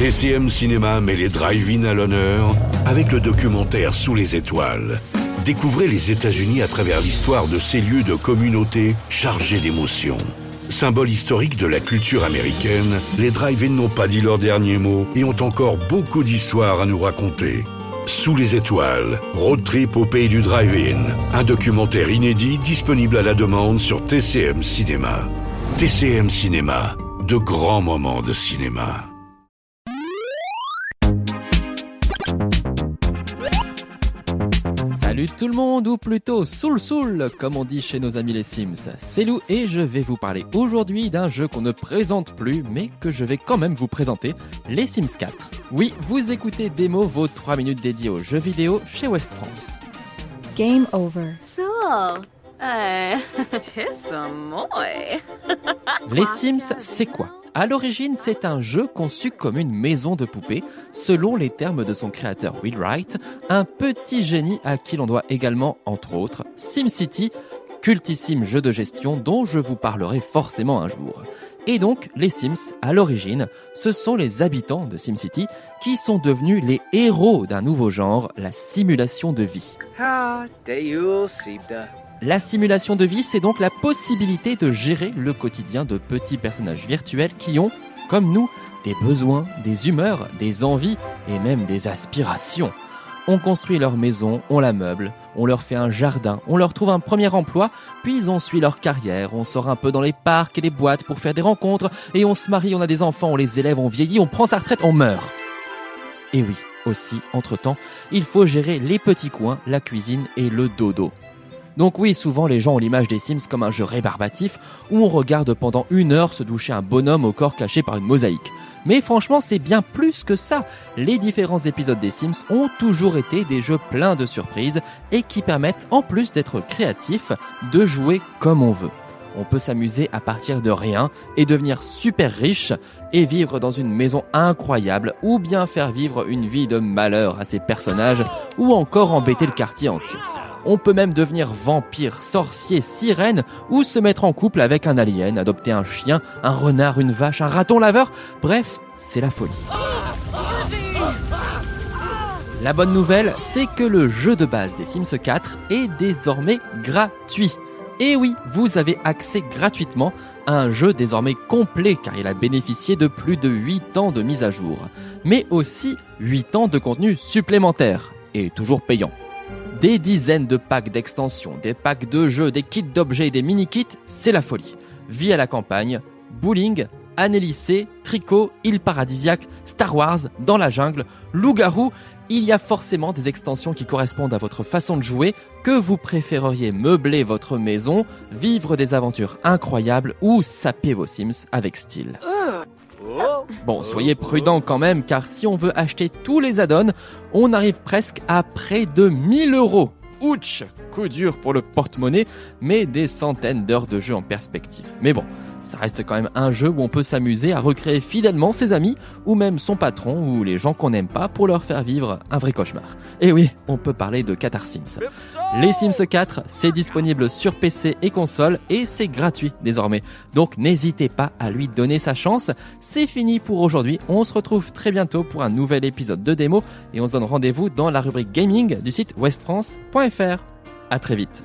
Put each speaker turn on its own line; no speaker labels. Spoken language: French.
TCM Cinéma met les drive-in à l'honneur avec le documentaire Sous les étoiles. Découvrez les États-Unis à travers l'histoire de ces lieux de communauté chargés d'émotions. Symbole historique de la culture américaine, les drive-in n'ont pas dit leur dernier mot et ont encore beaucoup d'histoires à nous raconter. Sous les étoiles, road trip au pays du drive-in, un documentaire inédit disponible à la demande sur TCM Cinéma. TCM Cinéma, de grands moments de cinéma.
Salut tout le monde, ou plutôt soul soul, comme on dit chez nos amis les Sims. C'est Lou et je vais vous parler aujourd'hui d'un jeu qu'on ne présente plus, mais que je vais quand même vous présenter, les Sims 4. Oui, vous écoutez Démo, vos 3 minutes dédiées aux jeux vidéo chez West France.
Game over.
So, kiss moi.
Les Sims, c'est quoi? À l'origine, c'est un jeu conçu comme une maison de poupée, selon les termes de son créateur Will Wright, un petit génie à qui l'on doit également, entre autres, SimCity, cultissime jeu de gestion dont je vous parlerai forcément un jour. Et donc, les Sims, à l'origine, ce sont les habitants de SimCity qui sont devenus les héros d'un nouveau genre, la simulation de vie. La simulation de vie, c'est donc la possibilité de gérer le quotidien de petits personnages virtuels qui ont, comme nous, des besoins, des humeurs, des envies et même des aspirations. On construit leur maison, on la meuble, on leur fait un jardin, on leur trouve un premier emploi, puis on suit leur carrière, on sort un peu dans les parcs et les boîtes pour faire des rencontres, et on se marie, on a des enfants, on les élève, on vieillit, on prend sa retraite, on meurt. Et oui, aussi, entre-temps, il faut gérer les petits coins, la cuisine et le dodo. Donc oui, souvent les gens ont l'image des Sims comme un jeu rébarbatif où on regarde pendant une heure se doucher un bonhomme au corps caché par une mosaïque. Mais franchement, c'est bien plus que ça. Les différents épisodes des Sims ont toujours été des jeux pleins de surprises et qui permettent, en plus d'être créatifs, de jouer comme on veut. On peut s'amuser à partir de rien et devenir super riche et vivre dans une maison incroyable ou bien faire vivre une vie de malheur à ses personnages ou encore embêter le quartier entier. On peut même devenir vampire, sorcier, sirène ou se mettre en couple avec un alien, adopter un chien, un renard, une vache, un raton laveur. Bref, c'est la folie. La bonne nouvelle, c'est que le jeu de base des Sims 4 est désormais gratuit. Et oui, vous avez accès gratuitement à un jeu désormais complet car il a bénéficié de plus de 8 ans de mise à jour, mais aussi 8 ans de contenu supplémentaire et toujours payant. Des dizaines de packs d'extensions, des packs de jeux, des kits d'objets et des mini-kits, c'est la folie. Vie à la campagne, bowling, année tricot, île paradisiaque, Star Wars, dans la jungle, loup-garou, il y a forcément des extensions qui correspondent à votre façon de jouer, que vous préféreriez meubler votre maison, vivre des aventures incroyables ou saper vos Sims avec style. Bon, soyez prudents quand même, car si on veut acheter tous les add-ons, on arrive presque à près de 1000 euros. Ouch Coup dur pour le porte-monnaie, mais des centaines d'heures de jeu en perspective. Mais bon, ça reste quand même un jeu où on peut s'amuser à recréer fidèlement ses amis, ou même son patron, ou les gens qu'on n'aime pas, pour leur faire vivre un vrai cauchemar. Et oui, on peut parler de Qatar Sims. Les Sims 4, c'est disponible sur PC et console, et c'est gratuit désormais. Donc n'hésitez pas à lui donner sa chance. C'est fini pour aujourd'hui, on se retrouve très bientôt pour un nouvel épisode de démo, et on se donne rendez-vous dans la rubrique gaming du site westfrance.fr. À très vite.